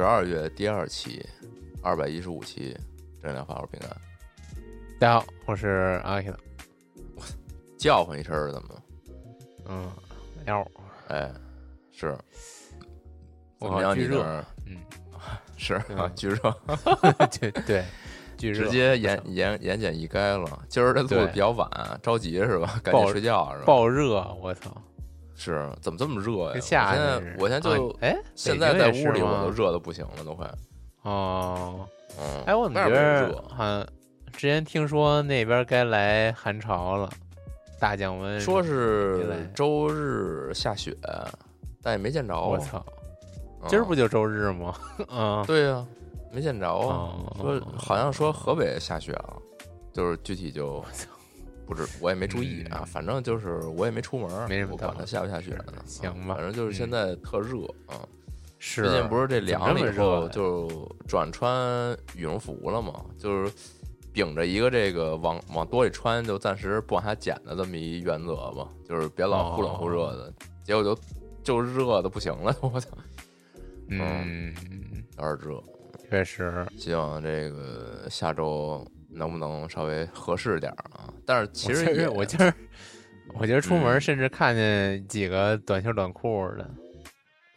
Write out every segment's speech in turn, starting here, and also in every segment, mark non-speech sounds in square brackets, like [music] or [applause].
十二月第二期，二百一十五期《正量发我饼干》，大家好，我是阿的。叫唤一声儿怎么？嗯，要哎，是，怎我么样？[laughs] [laughs] 巨热你那儿嗯，是啊嗯，巨热，对对，[laughs] 巨热直接言言言简意赅了。今儿这录的比较晚，着急是吧？赶紧睡觉是吧？爆热，我操！是，怎么这么热呀？现在天我现在就啊哎，现在在屋里我都热的不行了，都快。哦。嗯，哎，我怎么觉得热好像之前听说那边该来寒潮了，大降温。说是周日下雪，但也没见着。我操，嗯今儿不就周日吗？[laughs] 嗯，对呀、没见着啊。哦说好像说河北下雪了，就是具体就不知我也没注意啊。反正就是我也没出门，嗯没什么我管它下不下雪呢。行反正就是现在特热啊。是最近不是这凉了以怎么这么热后就转穿羽绒服了嘛，就是秉着一个这个往往多里穿就暂时不往下减的这么一原则吧，就是别老忽冷忽热哦的。结果就就热的不行了，[laughs] 我操，嗯，有点热。确实，希望这个下周能不能稍微合适点儿啊？但是其实我今儿我今儿出门嗯甚至看见几个短袖短裤的，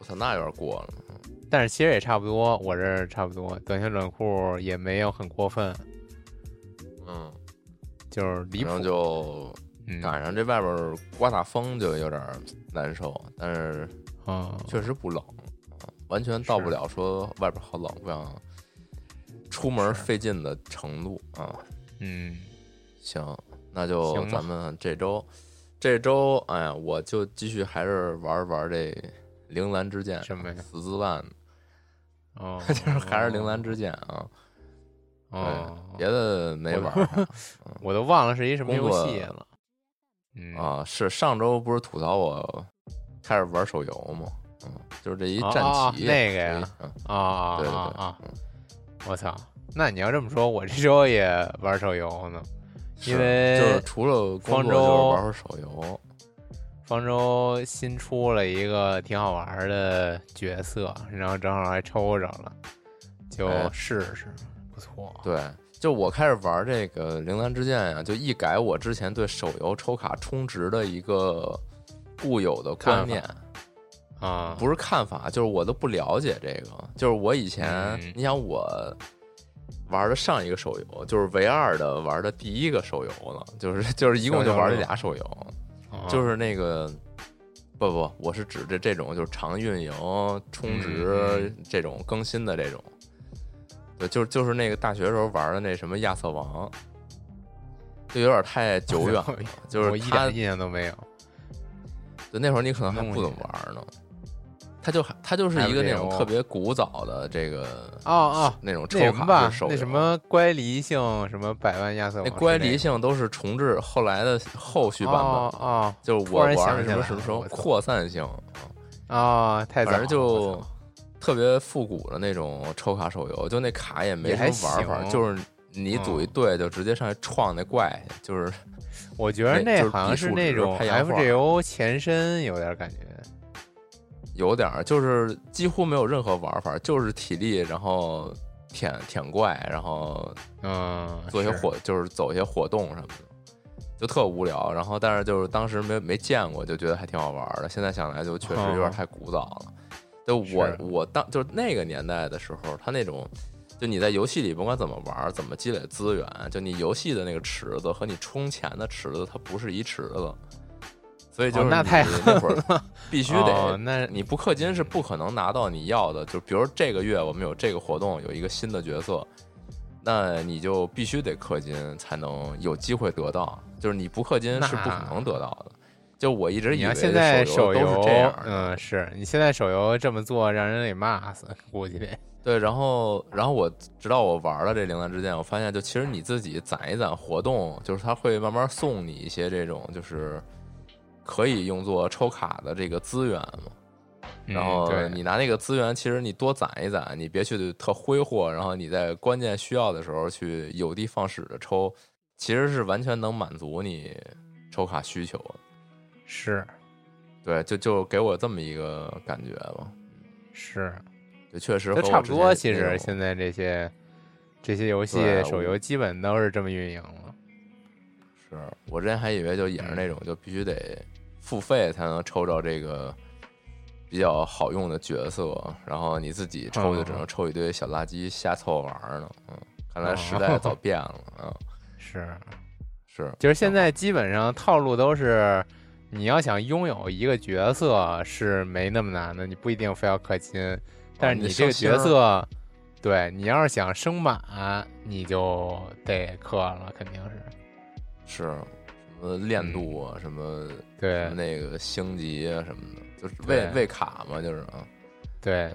我操，那有点过了。但是其实也差不多，我这儿差不多，短袖短裤也没有很过分，嗯，就是离谱反正。就嗯赶上这外边刮大风就有点难受，但是啊，确实不冷，啊完全到不了说外边好冷不想出门费劲的程度啊。嗯，行，那就行咱们这周这周，哎呀，我就继续还是玩玩这铃兰之剑，什么呀死滋烂，哦，[laughs] 就是还是铃兰之剑啊。哦，对，别的没玩 [laughs] 我都忘了是一什么游戏了。嗯啊。是上周不是吐槽我开始玩手游吗？嗯，就是这一战旗那个呀嗯，啊对对对，啊啊！嗯我操！那你要这么说，我这周也玩手游呢。因为就是除了方舟玩会手游。方舟新出了一个挺好玩的角色，然后正好还抽着了，就哎试试，不错。对，就我开始玩这个铃兰之剑呀，就一改我之前对手游抽卡充值的一个固有的观念，啊，不是看法，就是我都不了解这个。就是我以前，嗯你想我玩的上一个手游，就是唯二的玩的第一个手游了，就是就是一共就玩这俩手游，啊就是那个。不不，我是指这这种就是长运营、充值嗯这种更新的这种，对，就就是那个大学时候玩的那什么亚瑟王，就有点太久远了，就 [laughs] 是我一点印象都没有。对，那会儿你可能还不怎么玩呢。它就还它就是一个那种特别古早的这个哦哦，那种抽卡吧式手，游那什么乖离性什么百万亚瑟王那乖离性都是重置后来的后续版本，哦哦。就是我玩的什么什么时候扩散性，哦，太反正就特别复古的那种抽卡手游，就那卡也没什么玩法，就是你组一嗯。队就直接上去创那怪去，就是我觉得那好像是那种 FGO 前身有点感觉。有点儿就是几乎没有任何玩法，就是体力，然后舔舔怪，然后嗯，做一些活，就是走一些活动什么的，就特无聊。然后但是就是当时没没见过，就觉得还挺好玩的。现在想来就确实有点哦太古早了。就我我当就是那个年代的时候，他那种。就你在游戏里甭管怎么玩，怎么积累资源，就你游戏的那个池子和你充钱的池子，它不是一池子，所以就是哦那太那会儿 [laughs] 必须得哦那你不氪金是不可能拿到你要的，就比如这个月我们有这个活动，有一个新的角色，那你就必须得氪金才能有机会得到，就是你不氪金是不可能得到的。就我一直以为现在手手游都是这样，嗯，是你现在手游这么做，让人给骂死，估计得。[laughs] 对，然后然后我直到我玩了这铃兰之剑，我发现就其实你自己攒一攒活动，就是它会慢慢送你一些这种就是可以用作抽卡的这个资源嘛。然后嗯对你拿那个资源，其实你多攒一攒，你别去特挥霍，然后你在关键需要的时候去有的放矢的抽，其实是完全能满足你抽卡需求的。是对，就就给我这么一个感觉吧，是，就确实差不多。其实现在这些这些游戏手游基本都是这么运营了。是我之前还以为就也是那种就必须得付费才能抽着这个比较好用的角色，然后你自己抽就只能抽一堆小垃圾瞎凑合玩呢。嗯，看来时代早变了。嗯，[laughs] 是，是，就是现在基本上套路都是，你要想拥有一个角色是没那么难的，你不一定非要氪金，但是你你这个角色，对你要是想升满，你就得氪了，肯定是。是什么练度啊，什么对。那个星级啊什么的，就是对。喂喂卡嘛，就是啊。对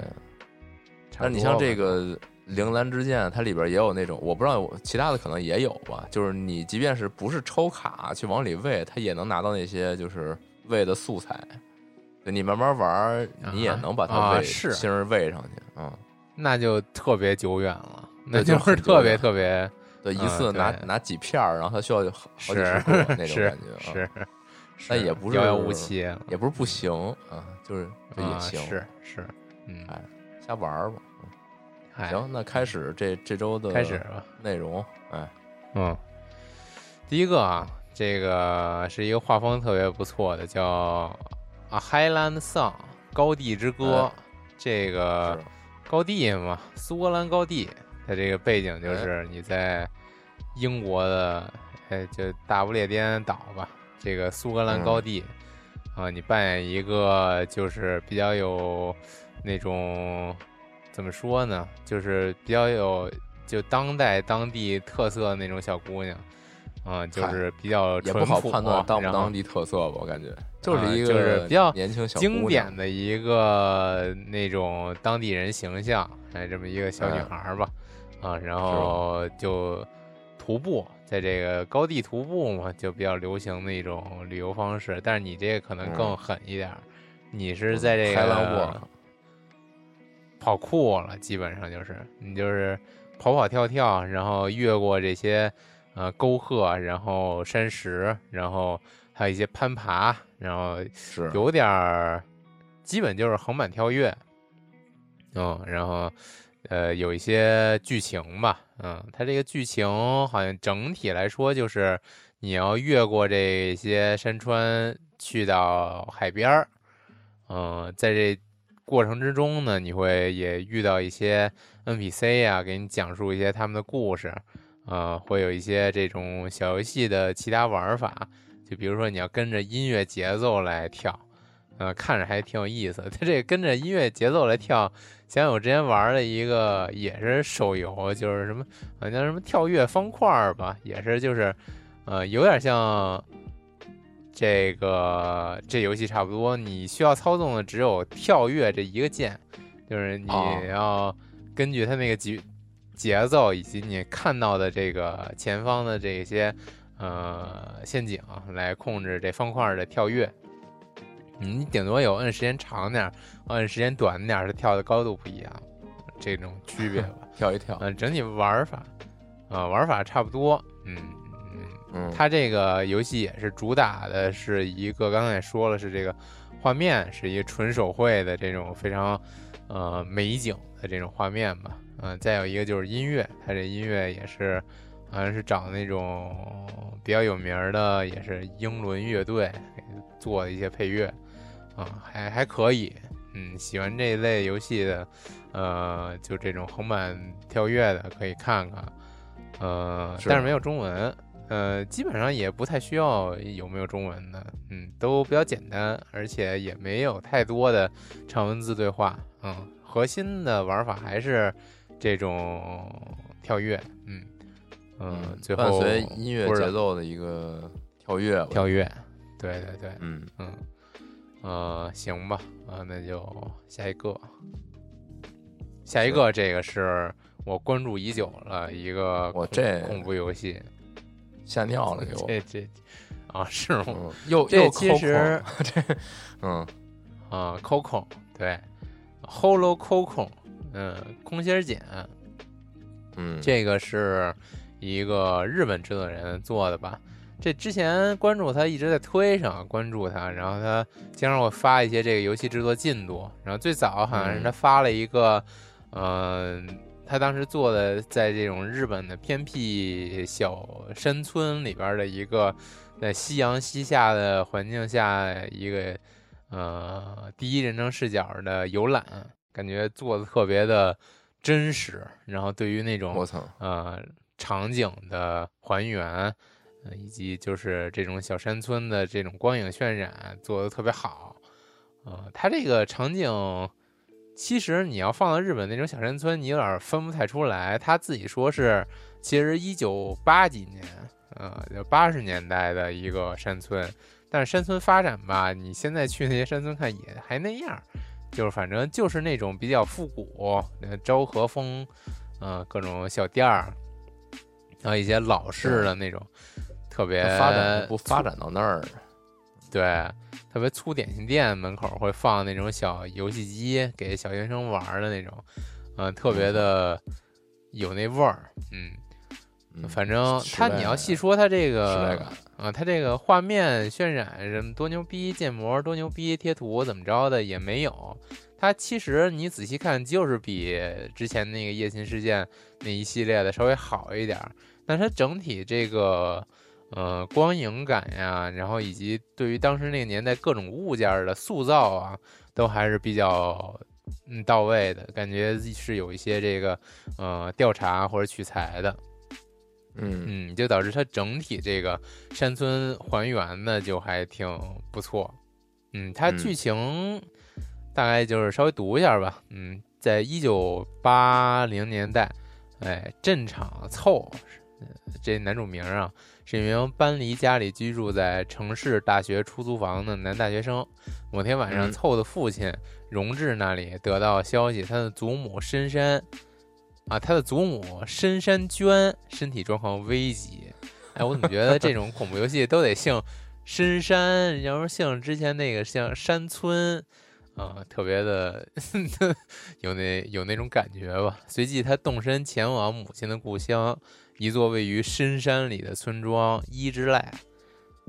但是你像这个铃兰之剑，它里边也有那种，我不知道其他的可能也有吧，就是你即便是不是抽卡去往里喂，它也能拿到那些就是喂的素材。你慢慢玩，你也啊能把它喂星儿喂上去，嗯，那就特别久远了，那对就就是特别特别对，一嗯次拿对拿几片儿，然后他需要好好几十个那种是感觉，啊是，是但也不是遥遥无期，也不是不行啊，就是就也啊行，是是，嗯，哎，瞎玩儿吧。哎行，那开始这这周的开始吧。内容，哎，嗯，第一个啊，这个是一个画风特别不错的，叫《A Highland Song》高地之歌。哎这个高地嘛，苏格兰高地，它这个背景哎。就是你在英国的，哎，就大不列颠岛吧，这个苏格兰嗯。高地、啊，你扮演一个就是比较有那种怎么说呢，就是比较有就当代当地特色的那种小姑娘。啊，就是比较也不好判断当不当地特色吧，我感觉就是啊一个就是比较年轻小经典的一个那种当地人形象，哎，这么一个小女嗯。孩儿吧，啊，然后就徒步，在这个高地徒步嘛，就比较流行的一种旅游方式。但是你这个可能更嗯狠一点儿，你是在这个，跑酷了，基本上就是你就是跑跑跳跳，然后越过这些呃沟壑，然后山石，然后还有一些攀爬，然后是有点儿，基本就是横板跳跃，嗯，然后呃有一些剧情吧，嗯，它这个剧情好像整体来说就是你要越过这些山川去到海边儿，嗯，在这过程之中呢，你会也遇到一些 NPC 呀、给你讲述一些他们的故事，嗯，会有一些这种小游戏的其他玩法，就比如说你要跟着音乐节奏来跳，嗯，看着还挺有意思。它这跟着音乐节奏来跳，想想我之前玩的一个也是手游，就是什么好像什么跳跃方块吧，也是就是呃有点像这个这游戏差不多，你需要操纵的只有跳跃这一个键，就是你哦要根据它那个节节奏以及你看到的这个前方的这些呃陷阱来控制这方块的跳跃。你顶多有摁时间长点儿，摁时间短点儿，它跳的高度不一样，这种区别吧。[laughs] 跳一跳，嗯、整体玩法，啊、玩法差不多。嗯嗯，嗯，它这个游戏也是主打的是一个，刚才也说了是这个画面是一个纯手绘的这种非常呃美景的这种画面吧。嗯、再有一个就是音乐，它这音乐也是好像是找那种比较有名儿的，也是英伦乐队做的一些配乐啊、还还可以。嗯，喜欢这一类游戏的，呃，就这种横版跳跃的可以看看，呃，是但是没有中文，呃，基本上也不太需要有没有中文的，嗯，都比较简单，而且也没有太多的长文字对话，嗯，核心的玩法还是这种跳跃，嗯嗯，最后伴随音乐节奏的一个跳跃，跳跃，对对对，嗯，嗯，呃，行吧，啊，那就下一个，下一个这个是我关注已久了一个我这恐怖游戏，吓尿了给我，这这啊是吗？嗯，又这又其实 [laughs] 这，嗯啊，Coco 对，Holo Coco，嗯，空心儿茧，嗯，这个是一个日本制作人做的吧？这之前关注他一直在推上关注他，然后他经常会发一些这个游戏制作进度。然后最早好像是他发了一个，嗯、他当时做的在这种日本的偏僻小山村里边的一个在夕阳西下的环境下一个呃第一人称视角的游览，感觉做的特别的真实。然后对于那种我操，呃场景的还原，呃以及就是这种小山村的这种光影渲染做的特别好。呃，它这个场景其实你要放到日本那种小山村，你有点分不太出来。他自己说是其实一九八几年，呃，就八十年代的一个山村，但是山村发展吧，你现在去那些山村看也还那样。就是反正就是那种比较复古，呃，昭和风，呃，各种小店儿，然后一些老式的那种，特别发展不发展到那儿，对，特别粗点心店门口会放那种小游戏机，给小学生玩的那种，嗯、特别的有那味儿，嗯，嗯反正它你要细说它这个感，啊，它这个画面渲染什么多牛逼，建模多牛逼，贴图怎么着的也没有。它其实你仔细看，就是比之前那个夜行事件那一系列的稍微好一点儿，但是它整体这个呃光影感呀，然后以及对于当时那个年代各种物件儿的塑造啊，都还是比较嗯到位的，感觉是有一些这个呃调查或者取材的。嗯嗯，就导致它整体这个山村还原的就还挺不错。嗯，它嗯剧情大概就是稍微读一下吧。嗯，在一九八零年代，哎，镇场凑呃这男主名啊，是一名搬离家里居住在城市大学出租房的男大学生。某天晚上，嗯凑的父亲荣志那里得到消息，他的祖母深山啊，他的祖母深山娟身体状况危急。哎，我怎么觉得这种恐怖游戏都得姓深山，要是姓之前那个像山村啊，特别的 [laughs] 有那有那种感觉吧。随即，他动身前往母亲的故乡，一座位于深山里的村庄伊之濑，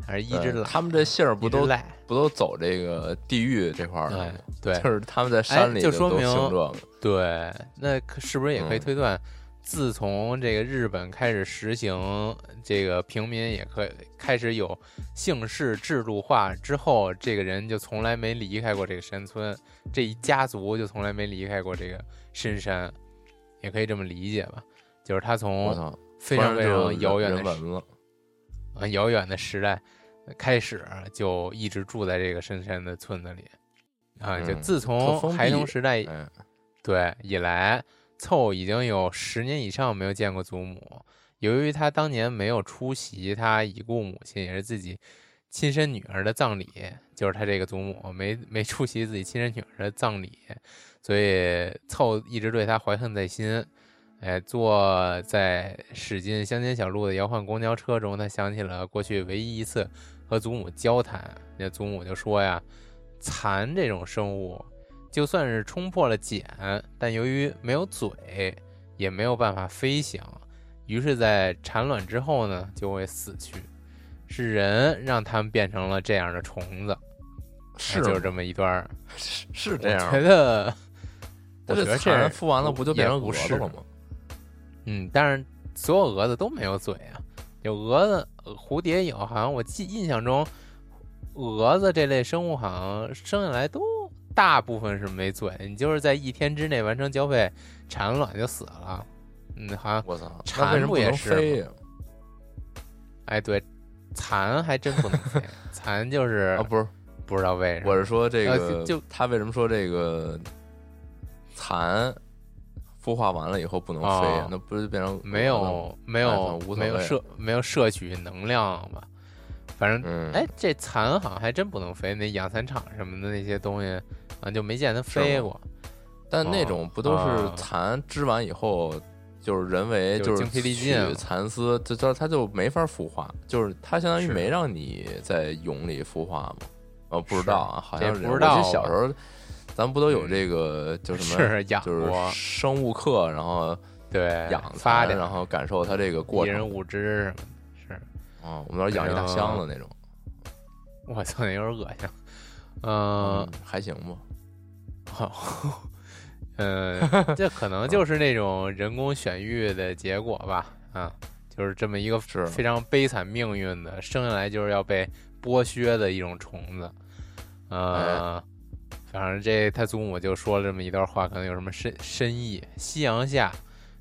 还是伊之濑？他们这姓儿不都伊之濑？不都走这个地狱这块儿吗？，对，[laughs] 就是他们在山里哎就说明这个，对，那是不是也可以嗯推断，自从这个日本开始实行这个平民也可以开始有姓氏制度化之后，这个人就从来没离开过这个山村，这一家族就从来没离开过这个深山，也可以这么理解吧？就是他从操，非常非常遥远的时人文了，啊遥远的时代开始，就一直住在这个深山的村子里。啊，就自从孩童时代哎，对，以来凑已经有十年以上没有见过祖母。由于他当年没有出席他已故母亲，也是自己亲生女儿的葬礼，就是他这个祖母没没出席自己亲生女儿的葬礼，所以凑一直对他怀恨在心。哎，坐在驶进乡间小路的摇晃公交车中，他想起了过去唯一一次和祖母交谈。那祖母就说呀：“蚕这种生物，就算是冲破了茧，但由于没有嘴，也没有办法飞翔，于是，在产卵之后呢，就会死去。是人让它们变成了这样的虫子。是吗就是这么一段儿。是是这我样觉，得，我但是觉得这蚕孵完了不就变成蛾也不是子了吗？嗯，但是所有蛾子都没有嘴啊，有蛾子、呃蝴蝶有，好像我记印象中，蛾子这类生物好像生下来都大部分是没嘴，你就是在一天之内完成交配，产卵就死了。嗯，好像我操，那蚕不也是？哎对，蚕还真不能飞，蚕就是 [laughs] 啊，不是，不知道为什么。我是说这呃个，就他为什么说这个蚕孵化完了以后不能飞？那不是变成没有没哎有无没有摄没有摄取能量吧，反正嗯，哎，这蚕好像还真不能飞，那养蚕场什么的那些东西啊，就没见它飞过。但那种不都是啊蚕织完以后，就是人为就就是是精疲力尽蚕丝，这这它就没法孵化，就是它相当于没让你在蛹里孵化嘛。哦，不知道啊，好像是不知道记得小时候，咱们不都有嗯这个就什么，是养就是，生物课，然后对，养蚕，发的，然后感受它这个过程。一人五只什么的，是，啊，我们那儿养一大箱子那种，我操，那有点恶心。嗯嗯，还行吧。好，嗯，这可能就是那种人工选育的结果吧，啊，就是这么一个是非常悲惨命运的，生下来就是要被剥削的一种虫子，呃，反正这他祖母就说了这么一段话，可能有什么深深意。夕阳下，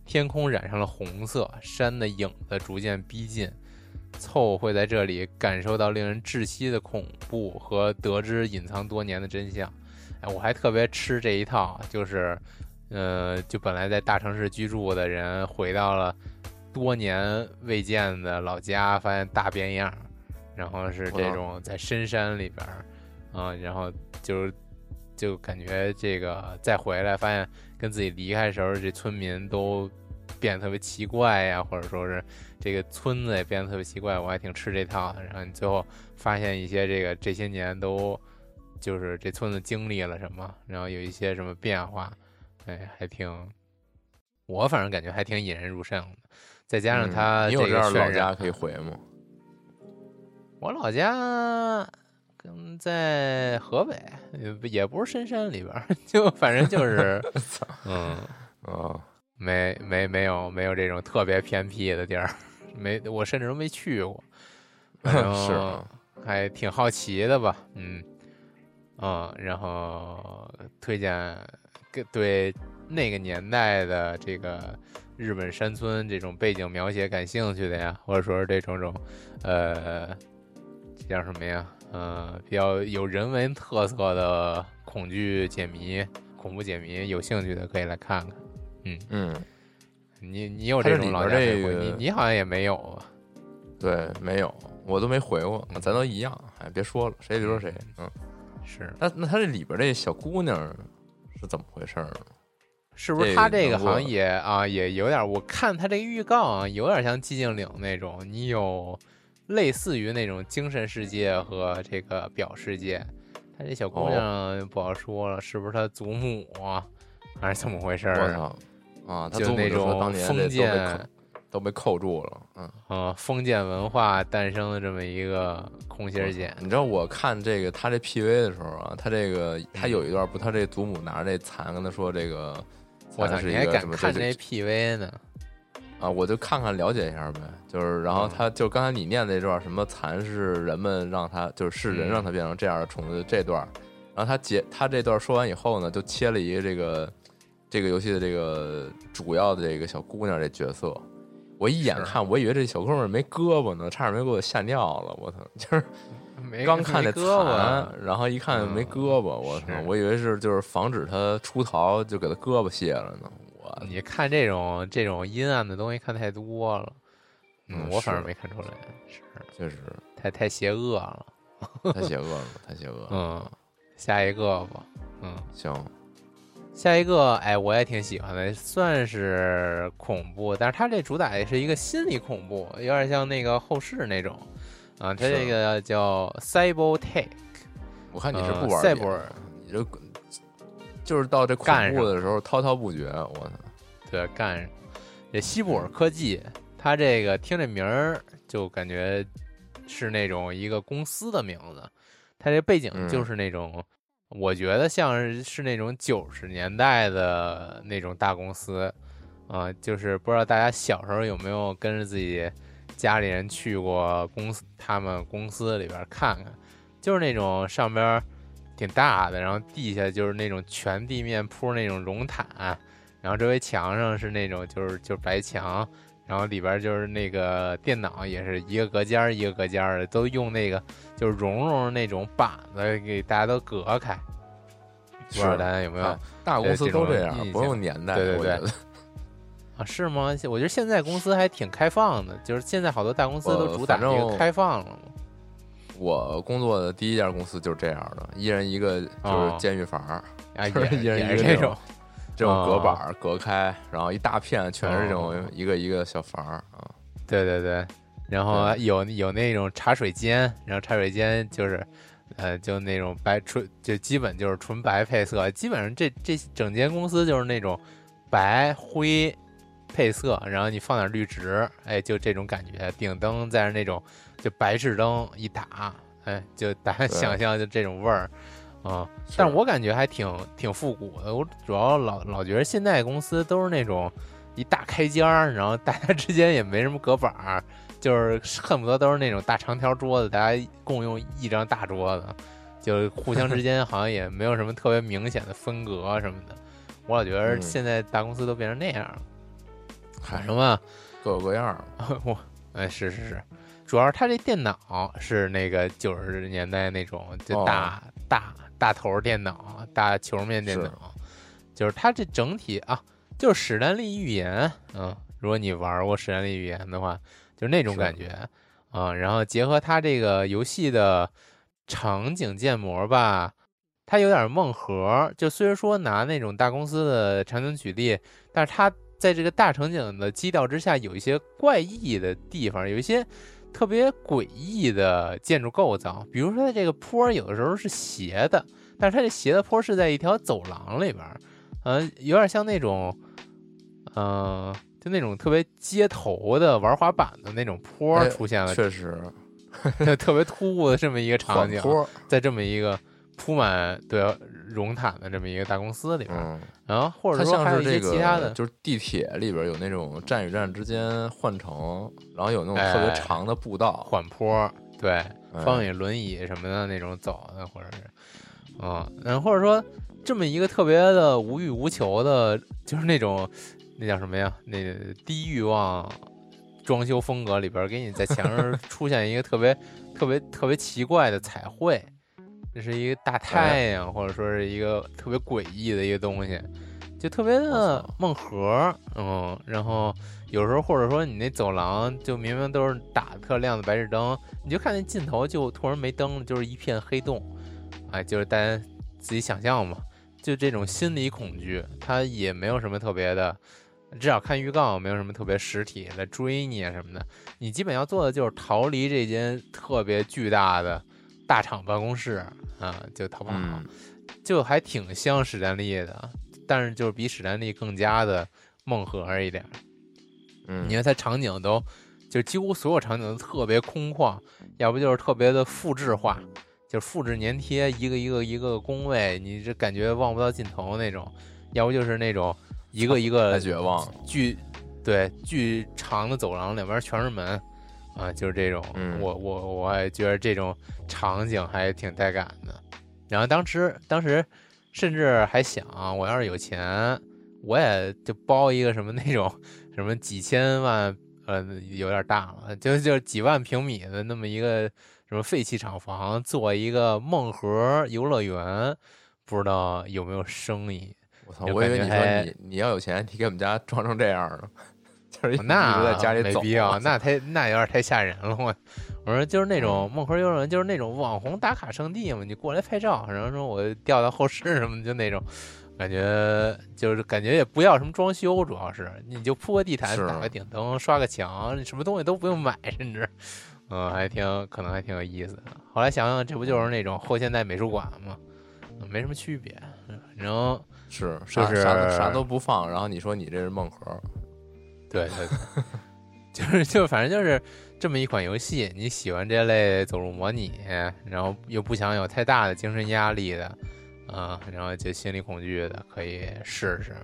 天空染上了红色，山的影子逐渐逼近，凑会在这里感受到令人窒息的恐怖和得知隐藏多年的真相。哎，我还特别吃这一套，就是，呃，就本来在大城市居住的人，回到了多年未见的老家，发现大变样儿，然后是这种在深山里边儿，啊、然后就是就感觉这个再回来，发现跟自己离开的时候，这村民都变得特别奇怪呀，或者说是这个村子也变得特别奇怪，我还挺吃这套的。然后你最后发现一些这个这些年都就是这村子经历了什么，然后有一些什么变化，哎，还挺，我反正感觉还挺引人入胜的。再加上嗯他你有这老家可以回吗？我老家跟在河北，也不是深山里边，[laughs] 就反正就 [laughs] 是，嗯，啊，没没没有没有这种特别偏僻的地儿，没我甚至都没去过，[laughs] 是啊还挺好奇的吧，嗯，嗯，然后推荐给对那个年代的这个日本山村这种背景描写感兴趣的呀，或者说是这种种，呃，叫什么呀？呃，比较有人文特色的恐惧解谜、恐怖解谜，有兴趣的可以来看看。嗯嗯，你你有这里这种老家边这个你你好像也没有啊？对，没有，我都没回过，嗯咱都一样。哎，别说了，谁也别说谁。嗯，是那那他这里边这小姑娘是怎么回事呢？是不是这他这个好像也啊也有点？我看他这个预告啊，有点像寂静岭那种，你有类似于那种精神世界和这个表世界。他这小姑哦娘不好说了，是不是他祖母啊，还是怎么回事儿啊？就那种封建都被扣住了。嗯，啊，封建文化诞生的这么一个空心儿姐，你知道我看这个他这 PV 的时候啊，他这个他嗯有一段不，他这祖母拿着这蚕跟他说这个我操，你还敢看这这这 PV 呢？啊，我就看看了解一下呗，就是然后嗯他就刚才你念那段什么蚕是人们让他就是是人嗯让他变成这样的虫子这段，然后他结他这段说完以后呢，就切了一个这个这个游戏的这个主要的这个小姑娘这角色。我一眼看，我以为这小哥们儿没胳膊呢，差点没给我吓尿了。我操！就是没刚看那蚕，然后一看没嗯胳膊，我操！我以为是就是防止他出逃，就给他胳膊卸了呢。我你看这种这种阴暗的东西看太多了，嗯我反正没看出来，是确实太太邪恶了。太邪恶了，太邪 [laughs] 恶了。嗯，下一个吧，嗯，行，下一个，哎，我也挺喜欢的，算是恐怖，但是它这主打也是一个心理恐怖，有点像那个后世那种，啊，它这个叫 Cyber Take，我看你是呃不玩赛博别的，你这就是到这恐怖的时候滔滔不绝。我操，对，干这西布尔科技，它这个听这名儿就感觉是那种一个公司的名字，它这背景嗯就是那种，我觉得像是是那种九十年代的那种大公司，啊、就是不知道大家小时候有没有跟着自己家里人去过公司，他们公司里边看看，就是那种上边儿挺大的，然后地下就是那种全地面铺那种绒毯，然后周围墙上是那种就是就是白墙，然后里边就是那个电脑也是一个隔间儿一个隔间儿的，都用那个就是绒绒那种板子给大家都隔开。不知道是大家有没有哎大公司都这样这，不用年代，对对对啊？是吗？我觉得现在公司还挺开放的，就是现在好多大公司都呃主打这个开放了嘛。我工作的第一家公司就是这样的，一人一个就是哦。监狱房 [laughs] 就是也一人也是这种一个这种这种隔哦。板儿隔开，然后一大片全是这种哦。一个一个小房儿啊。对对对，然后有有那种茶水间，然后茶水间就是，呃，就那种白纯，就基本就是纯白配色，基本上这这整间公司就是那种白灰配色，然后你放点绿植，哎，就这种感觉，顶灯再是那种就白炽灯一打，哎，就大家想象就这种味儿，啊、但是我感觉还挺挺复古的。我主要老老觉得现在公司都是那种一大开间儿，然后大家之间也没什么隔板儿，就是恨不得都是那种大长条桌子，大家共用一张大桌子，就互相之间好像也没有什么特别明显的分隔什么的。我老觉得嗯现在大公司都变成那样了。嗨反正吧，各有各样儿。[laughs] 我哎是是是，主要是它这电脑是那个九十年代那种就哦大、大大头儿电脑、大球面电是脑，就是它这整体啊，就是史丹利预言，嗯，如果你玩过史丹利预言的话，就是那种感觉啊、然后结合它这个游戏的场景建模吧。它有点梦核，就虽然说拿那种大公司的场景举例，但是它在这个大场景的基调之下，有一些怪异的地方，有一些特别诡异的建筑构造。比如说，它这个坡儿有的时候是斜的，但是它这斜的坡儿是在一条走廊里边儿，嗯、有点像那种，嗯、就那种特别街头的玩滑板的那种坡出现了，确实，[laughs] 特别突兀的这么一个场景，在这么一个铺满对绒毯的这么一个大公司里边儿，嗯，然后或者它说还有一像是这个，些其他的，就是地铁里边有那种站与站之间换乘，然后有那种特别哎。长的步道，缓坡，对，哎方椅、轮椅什么的那种走的，或者是，嗯，然后或者说这么一个特别的无欲无求的，就是那种那叫什么呀？那个低欲望装修风格里边，给你在墙上出现一个特别 [laughs] 特别特别奇怪的彩绘，这是一个大太阳，或者说是一个特别诡异的一个东西，就特别的梦核，嗯，然后有时候或者说你那走廊就明明都是打特亮的白炽灯，你就看那尽头就突然没灯了，就是一片黑洞，哎，就是大家自己想象嘛，就这种心理恐惧，它也没有什么特别的，至少看预告没有什么特别实体来追你啊什么的，你基本要做的就是逃离这间特别巨大的大厂办公室啊，就淘宝，嗯，就还挺像史丹利的，但是就是比史丹利更加的梦盒一点。嗯，你看它场景都，就几乎所有场景都特别空旷，要不就是特别的复制化，就是复制粘贴一个一个一个工位，你这感觉望不到尽头那种；要不就是那种一个一个太绝望，巨对巨长的走廊，两边全是门啊，就是这种。嗯我我我还觉得这种场景还挺带感的。然后当时当时甚至还想，我要是有钱，我也就包一个什么那种什么几千万，呃，有点大了，就就几万平米的那么一个什么废弃厂房，做一个梦盒游乐园，不知道有没有生意。我操！我以为你说你你要有钱，你给我们家装成这样呢，就是那在家里没必要，那 [laughs] 太那有点太吓人了。我我说就是那种梦盒游乐园，就是那种网红打卡圣地嘛，你过来拍照，然后说我调到后室什么的，就那种感觉，就是感觉也不要什么装修，主要是你就铺个地毯，打个顶灯，刷个墙，你什么东西都不用买，甚至。嗯，还挺可能还挺有意思的。后来想想，这不就是那种后现代美术馆吗？嗯没什么区别。反正是就是啥啥都啥都不放，然后你说你这是梦盒，对对对，[laughs] 就是就反正就是这么一款游戏，你喜欢这类走路模拟，然后又不想有太大的精神压力的，啊，然后就心理恐惧的，可以试试。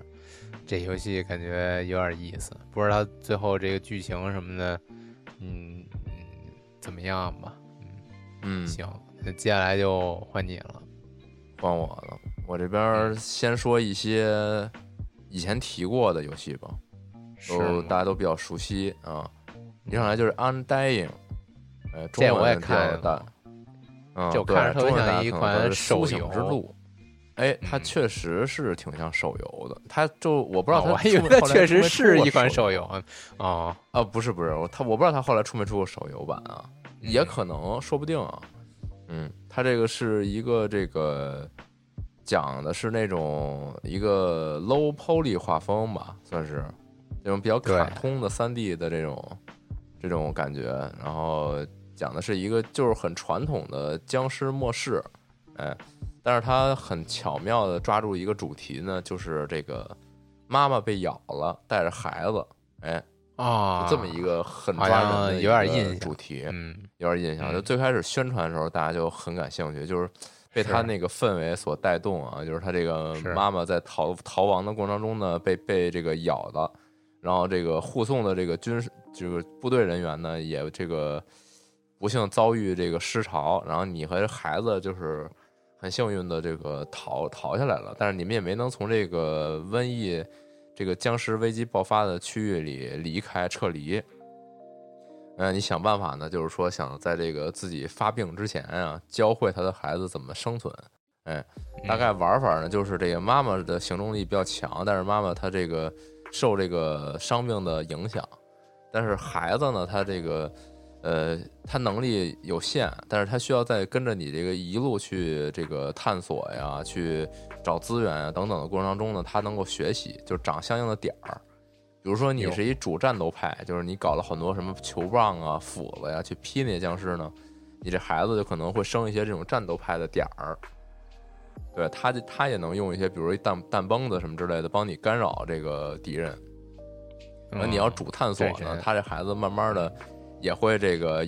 这游戏感觉有点意思，不知道最后这个剧情什么的，嗯，怎么样吧？嗯，行，那接下来就换你了，换我了。我这边先说一些以前提过的游戏吧，都大家都比较熟悉啊。一上来就是《Undying》，呃，这我也看了，嗯，就看着特别像一款手游之路。哎，它确实是挺像手游的。它就我不知道，我还以为它确实是一款手游啊啊！不是不是，它我不知道它后来出没出过手游版啊？也可能，说不定啊。嗯，它这个是一个这个讲的是那种一个 low poly 画风吧，算是那种比较卡通的三 D 的这种这种感觉。然后讲的是一个就是很传统的僵尸末世，哎。但是他很巧妙的抓住一个主题呢，就是这个妈妈被咬了，带着孩子，哎啊，这么一个很抓人的有点印象主题，嗯，有点印象。就最开始宣传的时候，大家就很感兴趣，就是被他那个氛围所带动啊，就是他这个妈妈在逃逃亡的过程中呢，被被这个咬了，然后这个护送的这个军事这个部队人员呢，也这个不幸遭遇这个尸潮，然后你和孩子就是。很幸运的，这个逃逃下来了，但是你们也没能从这个瘟疫、这个僵尸危机爆发的区域里离开撤离。嗯，你想办法呢，就是说想在这个自己发病之前啊，教会他的孩子怎么生存。哎，大概玩法呢，就是这个妈妈的行动力比较强，但是妈妈她这个受这个伤病的影响，但是孩子呢，他这个。呃，他能力有限，但是他需要在跟着你这个一路去这个探索呀，去找资源啊等等的过程当中呢，他能够学习，就长相应的点儿。比如说你是一主战斗派，就是你搞了很多什么球棒啊、斧子呀去劈那些僵尸呢，你这孩子就可能会生一些这种战斗派的点儿。对他，他也能用一些，比如一弹弹崩子什么之类的，帮你干扰这个敌人。那你要主探索呢，他这孩子慢慢的。也会这个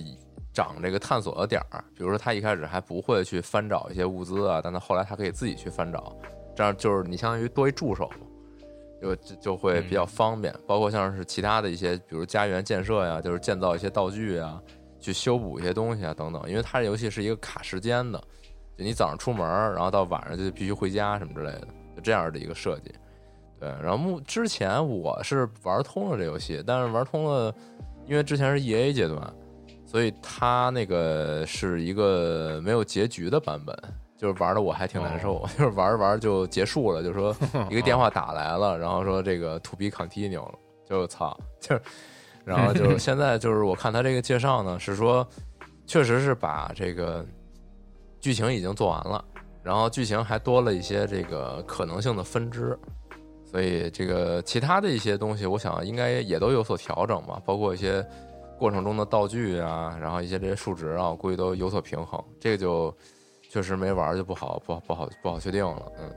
长这个探索的点儿，比如说他一开始还不会去翻找一些物资啊，但他后来他可以自己去翻找，这样就是你相当于多一助手，就就会比较方便。包括像是其他的一些，比如家园建设呀，就是建造一些道具啊，去修补一些东西啊等等。因为它这游戏是一个卡时间的，就你早上出门，然后到晚上就必须回家什么之类的，就这样的一个设计。对，然后目之前我是玩通了这游戏，但是玩通了。因为之前是 E A 阶段，所以它那个是一个没有结局的版本，就是玩的我还挺难受，[laughs] 就是玩着玩着就结束了，就说一个电话打来了，然后说这个 To be continue 了，就操，就然后就是 [laughs] 现在就是我看他这个介绍呢，是说确实是把这个剧情已经做完了，然后剧情还多了一些这个可能性的分支。所以这个其他的一些东西，我想应该也都有所调整吧，包括一些过程中的道具啊，然后一些这些数值啊，我估计都有所平衡。这个就确实没玩就不好不好不好不好确定了。嗯，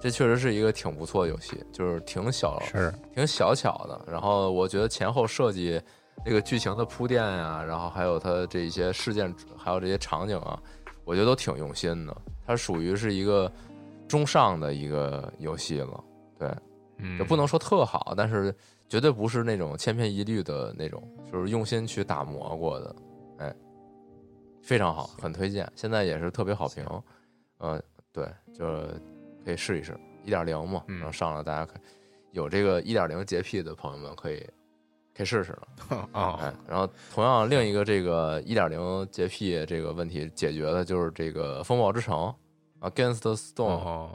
这确实是一个挺不错的游戏，就是挺小是挺小巧的。然后我觉得前后设计这个剧情的铺垫呀，然后还有它这一些事件，还有这些场景啊，我觉得都挺用心的。它属于是一个中上的一个游戏了，对。嗯，也不能说特好，但是绝对不是那种千篇一律的那种，就是用心去打磨过的，哎，非常好，很推荐。现在也是特别好评，嗯，对，就可以试一试一点零嘛，然后上了大家可有这个一点零洁癖的朋友们可以可以试试了啊。[laughs] 哎，然后同样另一个这个一点零洁癖这个问题解决的就是这个风暴之城，Against the Storm。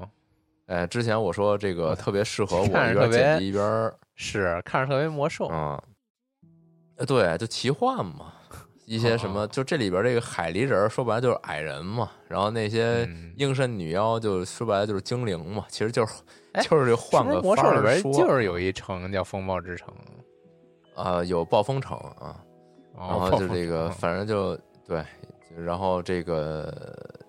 哎，之前我说这个 [laughs] 特别适合我 [laughs] 一边剪辑一边是看着特别魔兽啊，对，就奇幻嘛，一些什么，就这里边这个海狸人说白了就是矮人嘛，然后那些应肾女妖就说白了就是精灵嘛，其实就是就是这换个魔兽里边就是有一城叫风暴之城啊，有暴风城啊，然后就这个反正就对。然后这个，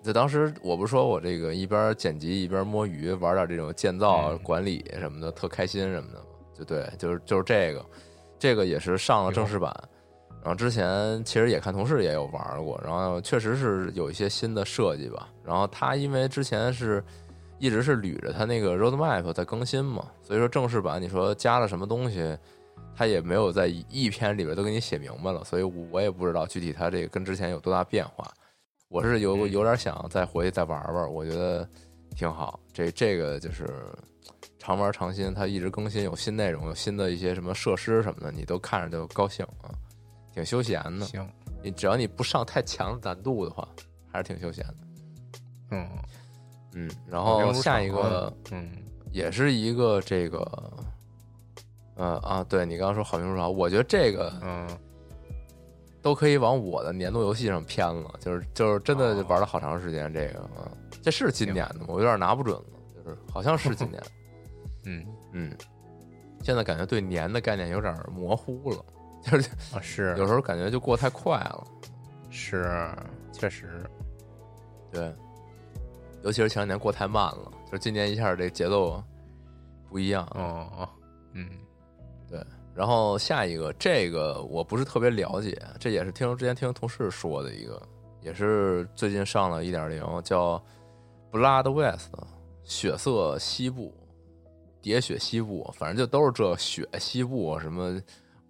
就当时我不是说我这个一边剪辑一边摸鱼，玩点这种建造管理什么的，特开心什么的嘛？就对，就是就是这个，这个也是上了正式版，然后之前其实也看同事也有玩过，然后确实是有一些新的设计吧。然后他因为之前是一直是捋着它那个 roadmap 在更新嘛，所以说正式版你说加了什么东西，它也没有在一篇里边都给你写明白了，所以我也不知道具体他这个跟之前有多大变化。我是有有点想再回去再玩玩，我觉得挺好。这这个就是常玩常新，它一直更新，有新内容，有新的一些什么设施什么的，你都看着就高兴啊，挺休闲的。行，你只要你不上太强的难度的话，还是挺休闲的。嗯嗯，然后下一个，嗯，也是一个这个，呃啊，对你刚刚说好评如潮，我觉得这个嗯都可以往我的年度游戏上偏了，就是就是真的哦玩了好长时间。这个啊，这是今年的吗？我有点拿不准了，就是好像是今年。[laughs] 嗯嗯，现在感觉对年的概念有点模糊了，就是 [laughs] 啊是有时候感觉就过太快了。是确实，对，尤其是前两年过太慢了，就是今年一下这节奏不一样。哦哦嗯对，然后下一个这个我不是特别了解，这也是听之前听同事说的一个，也是最近上了一点零，叫 Blood West 血色西部，喋血西部，反正就都是这血西部什么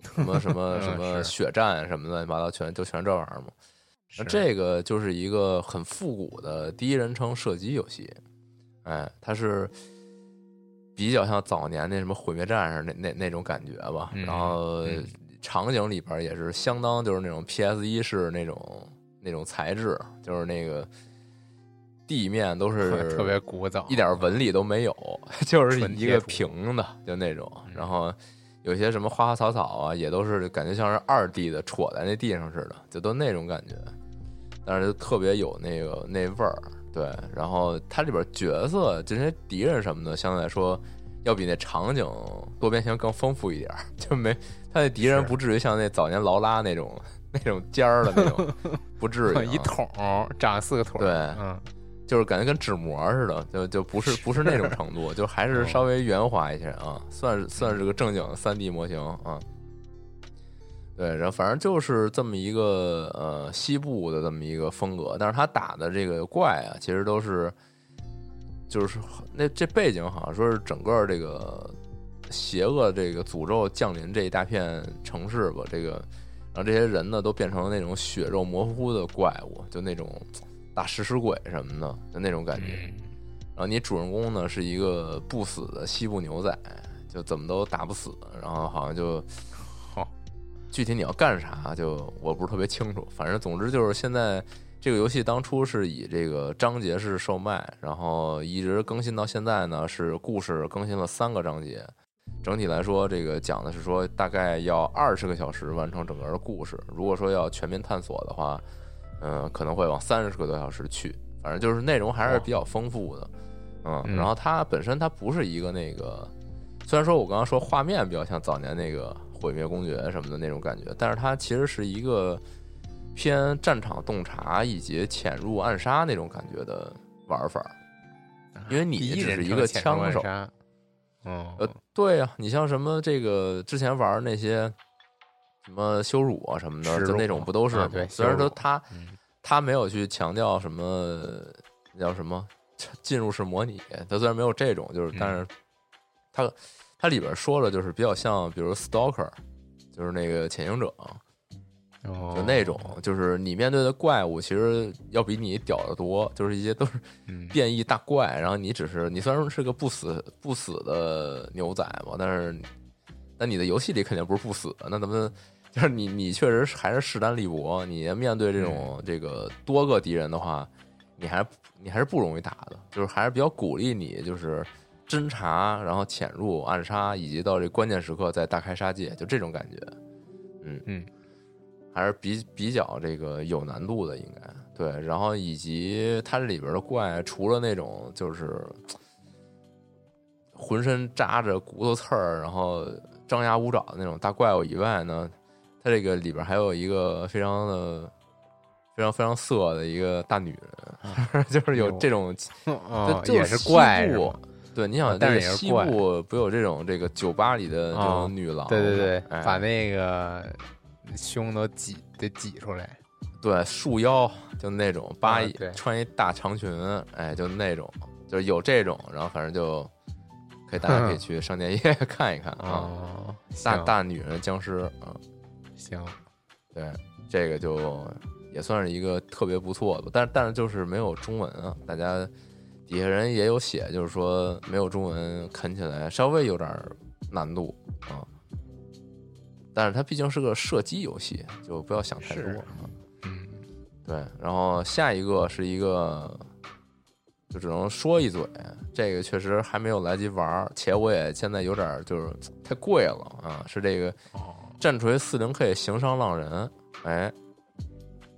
什么什么 [laughs] 什么血战什么乱七八糟，全就全这玩意儿嘛。那这个就是一个很复古的第一人称射击游戏，哎，它是比较像早年那什么毁灭战士那那那种感觉吧。嗯然后嗯场景里边也是相当就是那种 PS 一式那种那种材质，就是那个地面都是 [laughs] 特别古早，一点纹理都没有，[laughs] 就是一个平的，就那种。嗯然后有些什么花花草草啊，也都是感觉像是二 D 的戳在那地上似的，就都那种感觉。但是就特别有那个那味儿，对。然后它里边角色这些敌人什么的，相对来说要比那场景多边形更丰富一点儿，[laughs] 就没它那敌人不至于像那早年劳拉那种那种尖儿的那种，[laughs] 不至于啊、一桶长四个腿，对嗯就是感觉跟纸模似的，就就不是不是那种程度，就还是稍微圆滑一些啊，算是算是个正经三 D 模型啊。对，然后反正就是这么一个呃西部的这么一个风格，但是他打的这个怪啊，其实都是就是那这背景好像说是整个这个邪恶这个诅咒降临这一大片城市吧，这个然后这些人呢都变成了那种血肉模糊的怪物，就那种大食尸鬼什么的，就那种感觉。嗯然后你主人公呢是一个不死的西部牛仔，就怎么都打不死，然后好像就好，具体你要干啥就我不是特别清楚，反正总之就是现在这个游戏当初是以这个章节式售卖，然后一直更新到现在呢是故事更新了三个章节，整体来说这个讲的是说大概要二十个小时完成整个的故事，如果说要全面探索的话，嗯、可能会往三十个多小时去，反正就是内容还是比较丰富的。嗯，嗯。然后它本身它不是一个那个，虽然说我刚刚说画面比较像早年那个毁灭公爵什么的那种感觉，但是它其实是一个偏战场洞察以及潜入暗杀那种感觉的玩法。因为你一只是一个枪手嗯呃，对呀、你像什么这个之前玩那些什么羞辱啊什么的，就那种不都是吗？啊对虽然说他嗯他没有去强调什么那叫什么 [laughs] 进入式模拟，他虽然没有这种，就是嗯但是他它里边说了，就是比较像，比如 Stalker，就是那个潜行者，哦就那种，就是你面对的怪物其实要比你屌得多，就是一些都是嗯。变异大怪，然后你只是你虽然说是个不死不死的牛仔嘛，但是但你的游戏里肯定不是不死的，那咱们就是你你确实还是势单力薄，你面对这种这个多个敌人的话，你还你还是不容易打的，就是还是比较鼓励你就是侦查，然后潜入暗杀，以及到这关键时刻再大开杀戒，就这种感觉，嗯嗯，还是比比较这个有难度的，应该对。然后以及它这里边的怪，除了那种就是浑身扎着骨头刺儿，然后张牙舞爪的那种大怪物以外呢，它这个里边还有一个非常的。非常非常色的一个大女人，[laughs] 就是有这种，[laughs] 哦就也是怪是西部吗？对，你想，但是这个西也是怪部不有这种这个酒吧里的这啊种女郎吗？对对对，哎把那个胸都挤得挤出来。对，束腰就那种，扒一、啊穿一大长裙，哎，就那种，就是有这种，然后反正就可以大家可以去商店街 [laughs] 看一看啊，哦，大大女人僵尸啊，行，对，这个就也算是一个特别不错的，但但是就是没有中文啊，大家底下人也有写，就是说没有中文啃起来稍微有点难度啊。但是它毕竟是个射击游戏，就不要想太多。嗯，对，然后下一个是一个，就只能说一嘴，这个确实还没有来及玩儿，且我也现在有点儿就是太贵了啊，是这个哦，战锤四零 K 行商浪人，哎，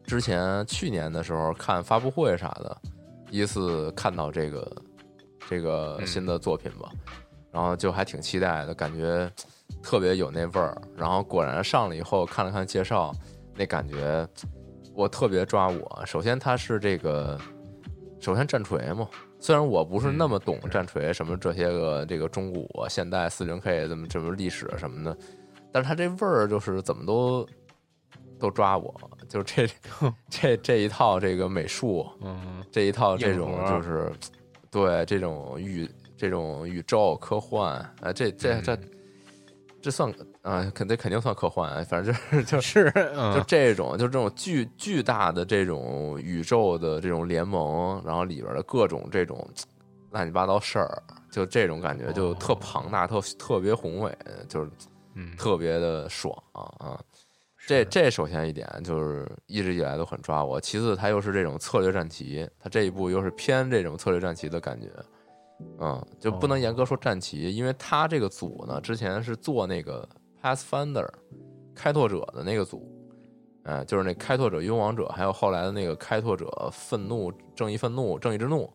之前去年的时候看发布会啥的，第一次看到这个这个嗯新的作品吧，然后就还挺期待的，感觉特别有那味儿。然后果然上了以后看了看介绍，那感觉我特别抓我。首先它是这个，首先战锤嘛，虽然我不是那么懂嗯战锤什么这些个这个中古啊、现代四零 K 怎么这么历史什么的，但是它这味儿就是怎么都都抓我，[laughs] 就是这 [laughs] 这这一套这个美术，嗯，这一套这种就是对这种宇这种宇宙科幻，啊，这这这嗯。这算啊，肯定肯定算科幻，反正就是 [laughs] 就是就嗯，这种就这种巨巨大的这种宇宙的这种联盟，然后里边的各种这种乱七八糟事儿，就这种感觉就特哦庞大，特特别宏伟，就是嗯，特别的爽啊！这这首先一点就是一直以来都很抓我，其次它又是这种策略战棋，它这一部又是偏这种策略战棋的感觉，嗯，就不能哦。严格说战棋，因为它这个组呢之前是做那个 Pathfinder 开拓者的那个组，哎，就是那开拓者勇往者，还有后来的那个开拓者愤怒正义愤怒正义之怒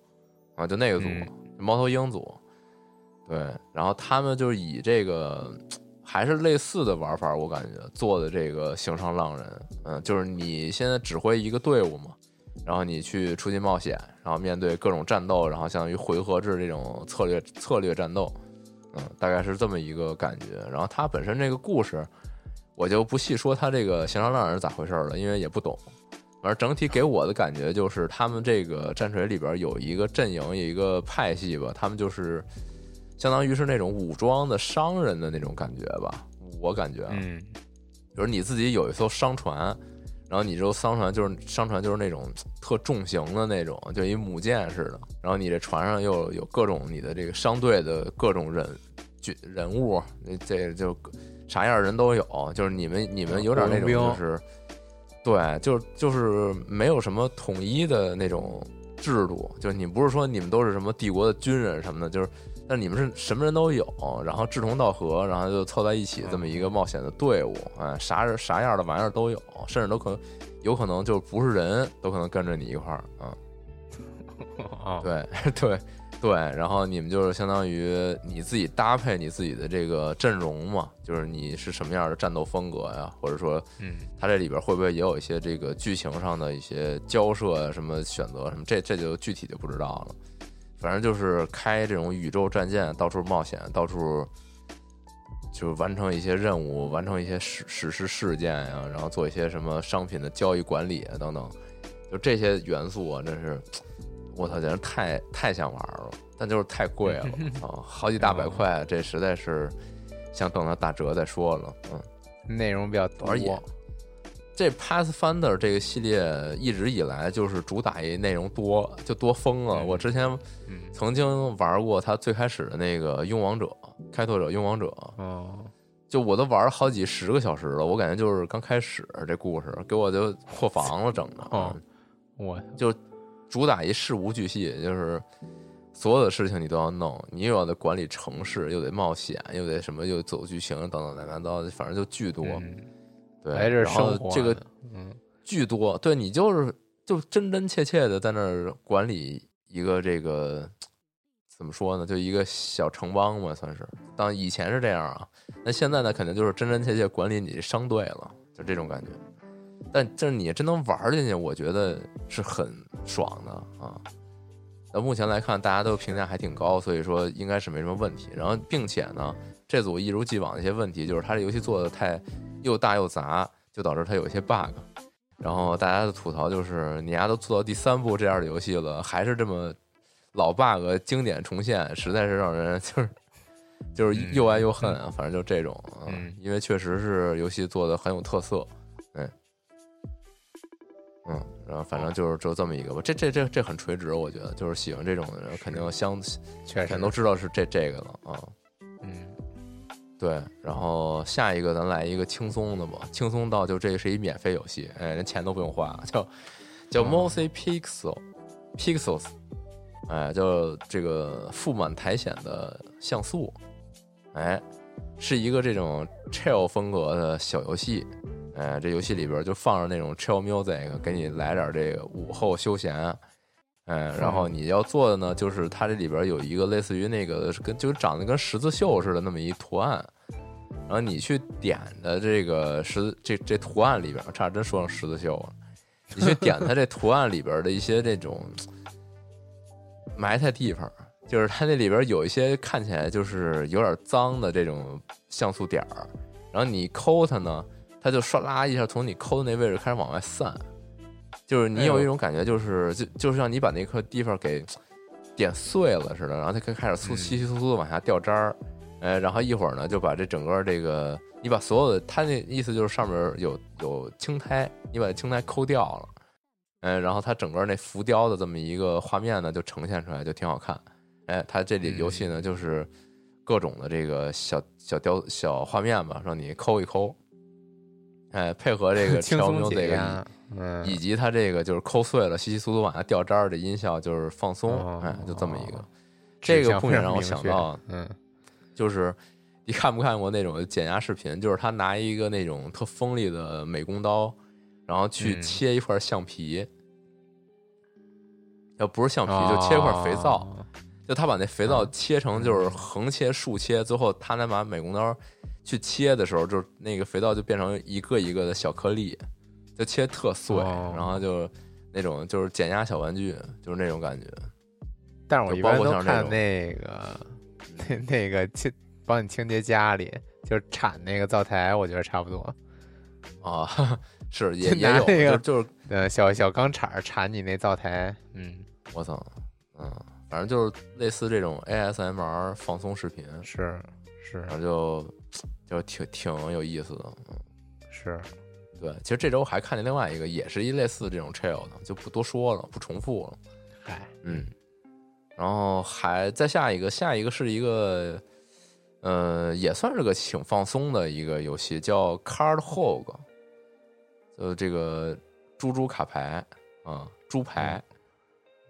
啊，就那个组、嗯。猫头鹰组，对，然后他们就是以这个还是类似的玩法，我感觉做的这个行商浪人，嗯，就是你现在指挥一个队伍嘛，然后你去出去冒险，然后面对各种战斗，然后相当于回合制这种策略策略战斗，嗯，大概是这么一个感觉。然后它本身这个故事，我就不细说它这个行商浪人是咋回事了，因为也不懂。反正整体给我的感觉就是，他们这个战锤里边有一个阵营，有一个派系吧，他们就是相当于是那种武装的商人的那种感觉吧，我感觉啊，嗯，比如你自己有一艘商船，然后你这艘商船就是商船就是那种特重型的那种，就一母舰似的，然后你这船上又有各种你的这个商队的各种人军人物，这就啥样人都有，就是你们你们有点那种就是，对，就就是没有什么统一的那种制度，就是你不是说你们都是什么帝国的军人什么的，就是。但你们是什么人都有，然后志同道合，然后就凑在一起这么一个冒险的队伍，哎，啥人啥样的玩意儿都有，甚至都可能有可能就不是人都可能跟着你一块儿啊。啊，对 [laughs] 对对，然后你们就是相当于你自己搭配你自己的这个阵容嘛，就是你是什么样的战斗风格呀，或者说嗯，它这里边会不会也有一些这个剧情上的一些交涉啊，什么选择什么，这这就具体就不知道了。反正就是开这种宇宙战舰，到处冒险，到处就是完成一些任务，完成一些史史诗事件呀、然后做一些什么商品的交易管理啊等等，就这些元素啊，真是我操，简直太太想玩了，但就是太贵了 [laughs] 啊，好几大百块，这实在是想等它打折再说了，嗯。内容比较多而，且这 Pathfinder 这个系列一直以来就是主打一内容多，就多疯了。嗯我之前嗯，曾经玩过它最开始的那个《勇王者》开拓者勇王者，哦，就我都玩了好几十个小时了，我感觉就是刚开始这故事给我就破防了，整的。哦我就主打一事无巨细，就是所有的事情你都要弄，你又要得管理城市，又得冒险，又得什么，又走剧情等等乱七八糟的，反正就巨多。嗯对，来这生活这个嗯巨多，对你就是就真真切切的在那儿管理一个这个怎么说呢，就一个小城邦嘛，算是。当以前是这样啊，那现在呢，肯定就是真真切切管理你这商队了，就这种感觉。但就是你真能玩进去，我觉得是很爽的啊。那目前来看，大家都评价还挺高，所以说应该是没什么问题。然后，并且呢，这组一如既往的一些问题就是它这游戏做的太又大又杂，就导致它有一些 bug。然后大家的吐槽就是，你丫都做到第三部这样的游戏了，还是这么老 bug 经典重现，实在是让人就是就是嗯又爱又恨啊。反正就这种，啊嗯因为确实是游戏做的很有特色，嗯嗯，然后反正就是就这么一个吧。这这这这很垂直，我觉得就是喜欢这种的人肯定相全都知道是这这个了啊。嗯对，然后下一个咱来一个轻松的吧，轻松到就这是一免费游戏，哎，连钱都不用花，叫叫哦 Mosi Pixel Pixels，哎，叫这个富满苔藓的像素，哎，是一个这种 chill 风格的小游戏，哎，这游戏里边就放着那种 chill music，给你来点这个午后休闲。哎，然后你要做的呢，就是它这里边有一个类似于那个跟就长得跟十字绣似的那么一图案，然后你去点的这个十这这图案里边，差点真说成十字绣了，你去点它这图案里边的一些这种埋汰地方，就是它那里边有一些看起来就是有点脏的这种像素点儿，然后你抠它呢，它就唰啦一下从你抠的那位置开始往外散。就是你有一种感觉，就是就就是像你把那块地方给点碎了似的，然后它开开始粗嗯。稀稀疏疏的往下掉渣儿，呃，然后一会儿呢就把这整个这个你把所有的，它那意思就是上面有有青苔，你把青苔抠掉了，嗯，然后它整个那浮雕的这么一个画面呢就呈现出来，就挺好看。哎，它这里游戏呢就是各种的这个小小雕小画面吧，让你抠一抠，哎，配合这个 [laughs] 轻调松明这个解压，嗯，以及它这个就是抠碎了、稀稀疏疏往下掉渣儿的音效，就是放松，哦哎，就这么一个。哦这个不免让我想到，嗯就是你看不看过那种减压视频？就是他拿一个那种特锋利的美工刀，然后去嗯切一块橡皮，要不是橡皮就切一块肥皂，哦就他把那肥皂切成就是横切、竖切，最后他再把美工刀去切的时候，就是那个肥皂就变成一个一个的小颗粒，就切特碎，哦然后就那种就是减压小玩具，就是那种感觉。但是我一般都看那个 [laughs] 那那个清帮你清洁家里，就是铲那个灶台，我觉得差不多。啊，[laughs] 是也就也有，拿那个就就是呃，小小钢铲儿铲你那灶台，嗯，我操，嗯，反正就是类似这种 ASMR 放松视频，是是然后就就挺挺有意思的。嗯是，对，其实这周还看见另外一个，也是一类似这种 trail 的，就不多说了，不重复了。嗨，嗯，然后还再下一个，下一个是一个，呃，也算是个挺放松的一个游戏，叫 Card Hog，就这个猪猪卡牌啊，猪牌。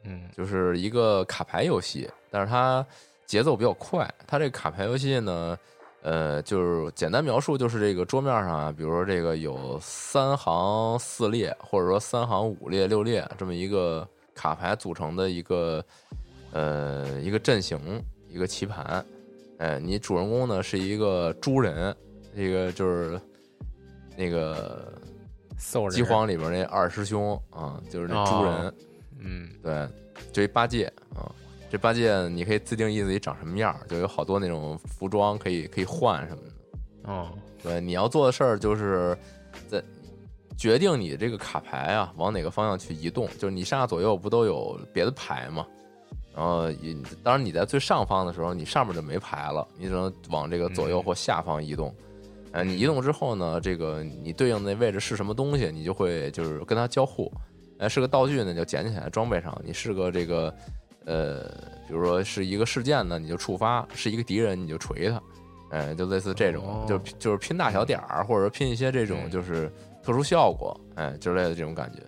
嗯就是一个卡牌游戏，但是它节奏比较快。它这个卡牌游戏呢，呃，就是简单描述，就是这个桌面上啊，比如说这个有三行四列，或者说三行五列、六列这么一个卡牌组成的一个呃一个阵型，一个棋盘。哎，你主人公呢是一个猪人，这个就是那个饥荒里边那二师兄啊，就是那猪人。哦嗯对，就一八戒啊，这八戒你可以自定义自己长什么样儿，就有好多那种服装可以可以换什么的。哦对，你要做的事儿就是在决定你这个卡牌啊往哪个方向去移动，就是你上下左右不都有别的牌吗？然后也当然你在最上方的时候，你上面就没牌了，你只能往这个左右嗯或下方移动。呃，你移动之后呢，这个你对应的位置是什么东西，你就会就是跟它交互。哎，是个道具呢，就捡起来装备上；你是个这个呃，比如说是一个事件呢，你就触发；是一个敌人，你就锤他。哎，就类似这种，哦就就是拼大小点儿，或者说拼一些这种嗯就是特殊效果，哎之类的这种感觉。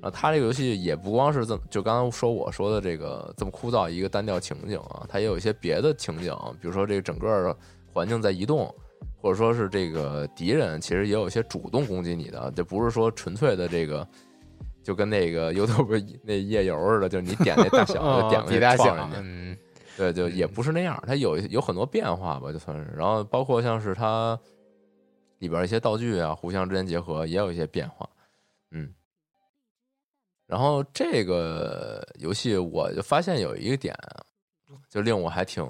然后它这个游戏也不光是这么，就刚刚说我说的这个这么枯燥一个单调情景啊，它也有一些别的情景，比如说这个整个环境在移动，或者说是这个敌人其实也有一些主动攻击你的，这不是说纯粹的这个。就跟那个 YouTube 那页游似的，就是你点那大小就点过去哦比大小人家，嗯对，就也嗯不是那样，它有有很多变化吧，就算是。然后包括像是它里边一些道具啊，互相之间结合，也有一些变化。嗯。然后这个游戏我就发现有一个点，就令我还挺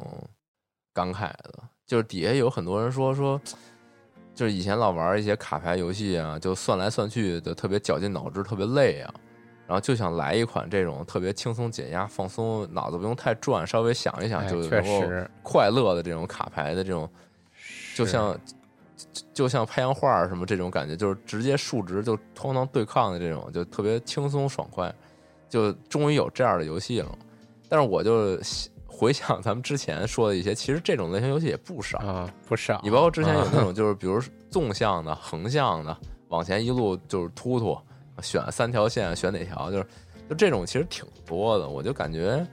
感慨的，就是底下有很多人说说，就是以前老玩一些卡牌游戏啊，就算来算去的特别绞尽脑汁，特别累啊。然后就想来一款这种特别轻松解压、放松，脑子不用太转，稍微想一想就能够快乐的这种卡牌的这种，就像就就像拍洋画儿什么这种感觉，就是直接数值就通当对抗的这种，就特别轻松爽快，就终于有这样的游戏了。但是我就回想咱们之前说的一些，其实这种类型游戏也不少。啊，不少。你包括之前有那啊种就是比如纵向的、横向的，往前一路就是突突，选三条线，选哪条，就是就这种其实挺多的。我就感觉，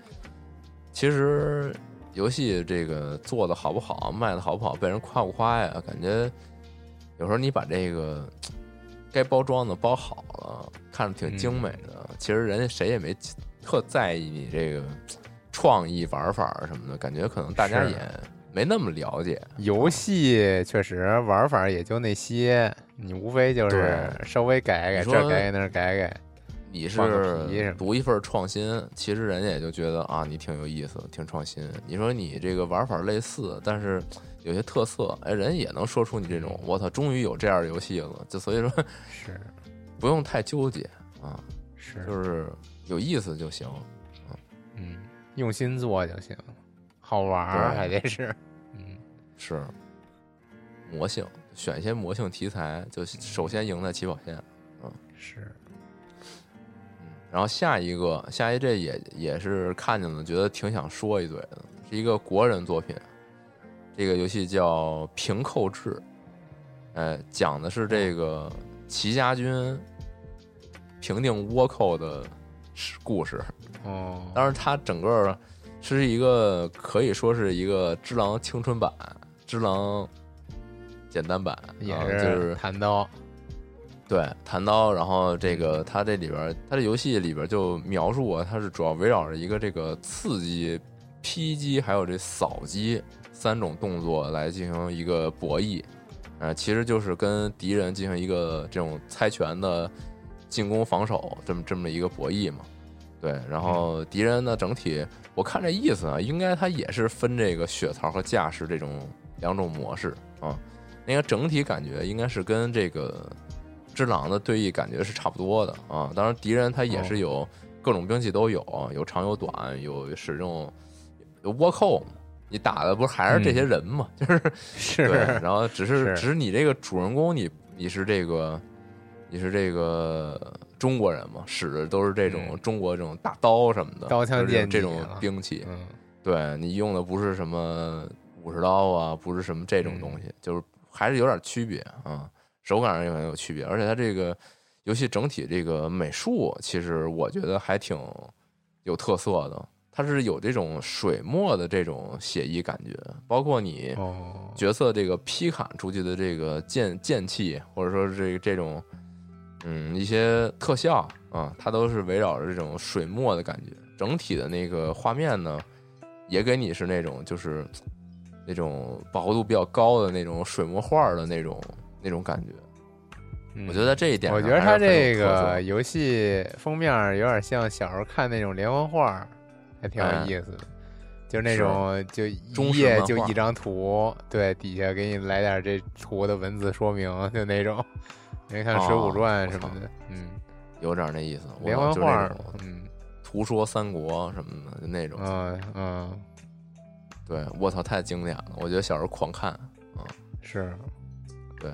其实游戏这个做的好不好，卖的好不好，被人夸不夸呀？感觉有时候你把这个该包装的包好了，看着挺精美的，其实人家谁也没特在意你这个创意玩法什么的，感觉可能大家也没那么了解。游戏确实玩法也就那些，你无非就是稍微改改，这改改那改改。你是读一份创新，其实人家也就觉得啊，你挺有意思，挺创新。你说你这个玩法类似，但是有些特色，哎，人也能说出你这种，我操，终于有这样的游戏了。就所以说，是不用太纠结啊，是，就是有意思就行。嗯，用心做就行，好玩儿还得是，嗯，是魔性，选一些魔性题材，就首先赢在起跑线。嗯是，嗯，然后下一个，下一这也也是看见了，觉得挺想说一嘴的，是一个国人作品。这个游戏叫《平寇志》，哎，讲的是这个齐家军平定倭寇的故事。哦，当然，它整个是一个可以说是一个《只狼》青春版，《只狼》简单版，也啊就是弹刀，对，弹刀，然后这个它这里边，它这游戏里边就描述啊，它是主要围绕着一个这个刺激、劈击还有这扫击三种动作来进行一个博弈，啊，其实就是跟敌人进行一个这种猜拳的进攻防守这么这么一个博弈嘛。对，然后敌人呢，整体我看这意思啊，应该它也是分这个血槽和架势这种两种模式啊。那个整体感觉应该是跟这个只狼的对弈感觉是差不多的啊。当然，敌人他也是有各种兵器都有，有长有短，有使用有倭寇嘛。你打的不是还是这些人嘛？[laughs] 就是是对，然后只是是只是你这个主人公你你是这个你是这个中国人嘛，使的都是这种嗯中国这种大刀什么的，刀枪剑这种兵器。嗯，对你用的不是什么武士刀啊，不是什么这种东西，就是还是有点区别啊，手感上也很有区别。而且它这个游戏整体这个美术，其实我觉得还挺有特色的。它是有这种水墨的这种写意感觉，包括你哦，角色这个劈砍出去的这个剑剑气，或者说是这个这种嗯一些特效啊，它都是围绕着这种水墨的感觉。整体的那个画面呢，也给你是那种就是那种饱和度比较高的那种水墨画的那种那种感觉。嗯我觉得这一点我觉得它这个游戏封面有点像小时候看那种连环画儿，还挺有哎意思的。就是那种就一页就一张图，对，底下给你来点这图的文字说明，就那种。你看《水浒哦传》什么的，嗯，有点那意思，我连环画，嗯图说三国什么的就那种。嗯嗯，对，我操，太经典了！我觉得小时候狂看。是，对，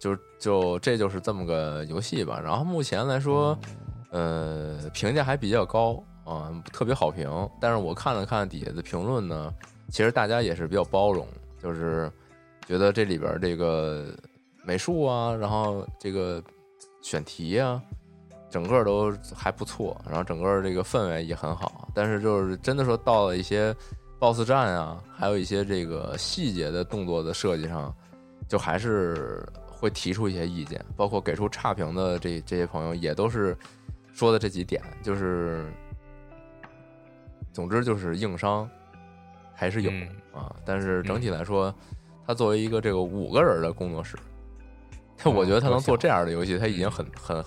就就这就是这么个游戏吧。然后目前来说，呃，评价还比较高啊，特别好评。但是我看了看底下的评论呢，其实大家也是比较包容，就是觉得这里边这个美术啊，然后这个选题啊，整个都还不错，然后整个这个氛围也很好。但是就是真的说到了一些 BOSS 战啊，还有一些这个细节的动作的设计上，就还是会提出一些意见，包括给出差评的这这些朋友也都是说的这几点，就是总之就是硬伤还是有、嗯啊，但是整体来说，它作为一个这个五个人的工作室，[laughs] 我觉得他能做这样的游戏，他已经很很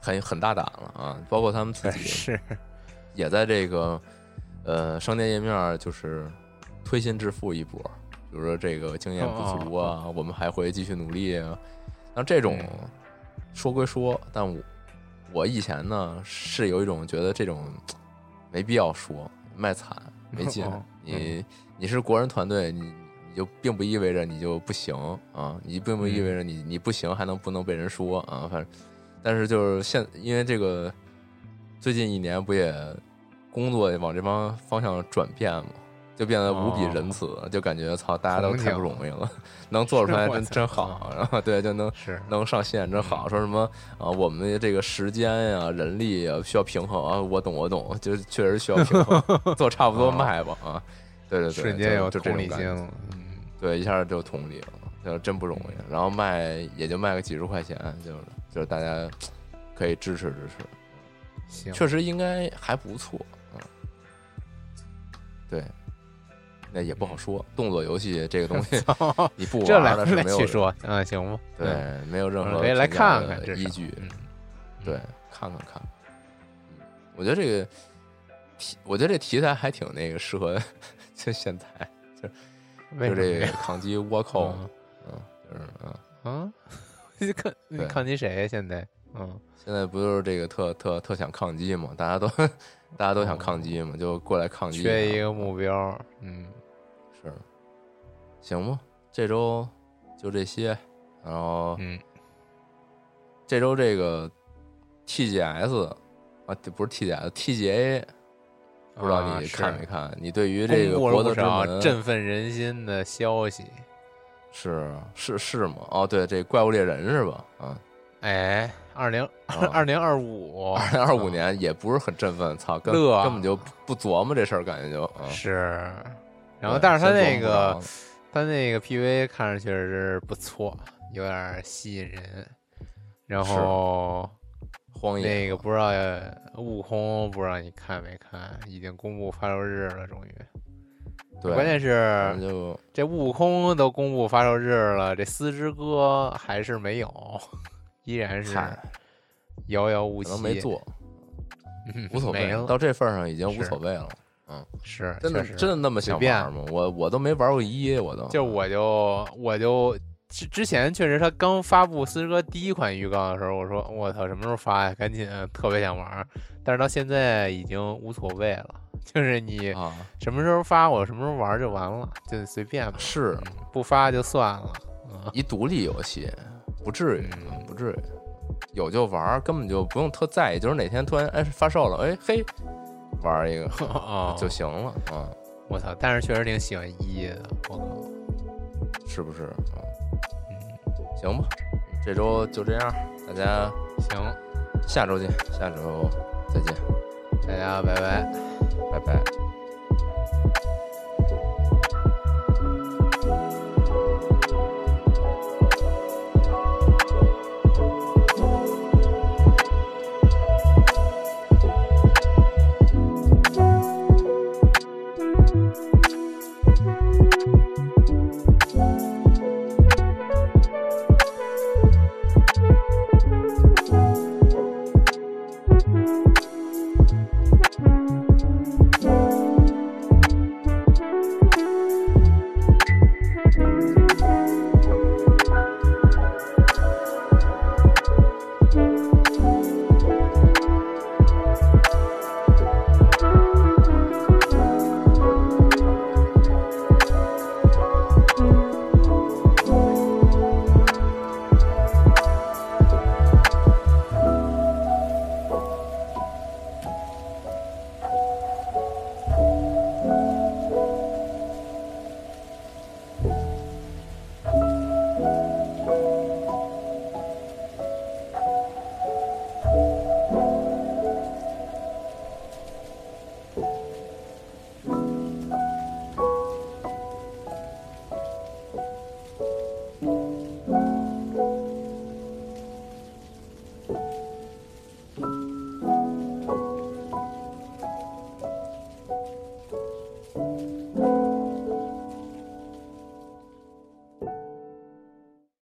很很大胆了啊！包括他们自己是，也在这个呃商店页面就是推心置腹一波，比如说这个经验不足啊，我们还会继续努力啊。像这种说归说，但我我以前呢是有一种觉得这种没必要说卖惨没劲，[laughs] 你你是国人团队，你你就并不意味着你就不行啊，你并不意味着你你不行还能不能被人说啊，反正但是就是现因为这个最近一年不也工作往这方方向转变嘛。就变得无比仁慈，就感觉操，大家都太不容易了，[laughs] 能做出来真真好。然后对，就能能上线真好。说什么啊，我们的这个时间呀、人力呀需要平衡啊，我懂我懂，就确实需要平衡，[laughs] 做差不多卖吧啊。对对对，瞬间有同理心，嗯，对，一下就同理了，就真不容易。然后卖也就卖个几十块钱，就是就是大家可以支持支持，确实应该还不错，嗯，对。那也不好说，动作游戏这个东西，[laughs] 你不玩的是没有说，嗯，行吗？对，没有任何可以来看看依据，对，看看看。我觉得这个题，我觉得这题材还挺那个适合，就现在，就就这个抗击倭寇，嗯，就是嗯。啊，[laughs] 你抗你抗击谁呀？现在，嗯，现在不就是这个特特特想抗击嘛？大家都大家都想抗击嘛，就过来抗击，缺一个目标，嗯。是，行吧，这周就这些，然后，嗯，这周这个 TGS 啊，不是 TGS，TGA，不知道你看没看？你对于这个博德之门振奋人心的消息，是是是吗？哦，对，这怪物猎人是吧？啊，哎，二零 [laughs] 二零二五，二零二五年也不是很振奋，操，根根本就不琢磨这事儿，感觉就，是。然后，但是他那个，他那个 PV 看着确实是不错，有点吸引人。然后，荒野那个不知道悟空，不知道你看没看？已经公布发售日了，终于。对，关键是就这悟空都公布发售日了，这四之歌还是没有，依然是遥遥无期。可能没做，无所谓，到这份上已经无所谓了。嗯，是真的真的那么想玩吗？我我都没玩过一，我都就我就我就之之前确实他刚发布《四之歌》第一款预告的时候，我说我操什么时候发呀？赶紧特别想玩，但是到现在已经无所谓了，[laughs] 就是你什么时候发我什么时候玩就完了，就随便吧。是不发就算了。一独立游戏不至于，不至于有就玩，根本就不用特在意。就是哪天突然哎发售了，哎嘿。玩一个 [laughs] 就行了啊！我操，但是确实挺喜欢一的，我靠，是不是啊？嗯，行吧，这周就这样，大家行，下周见，下周再见，大家拜拜，拜拜。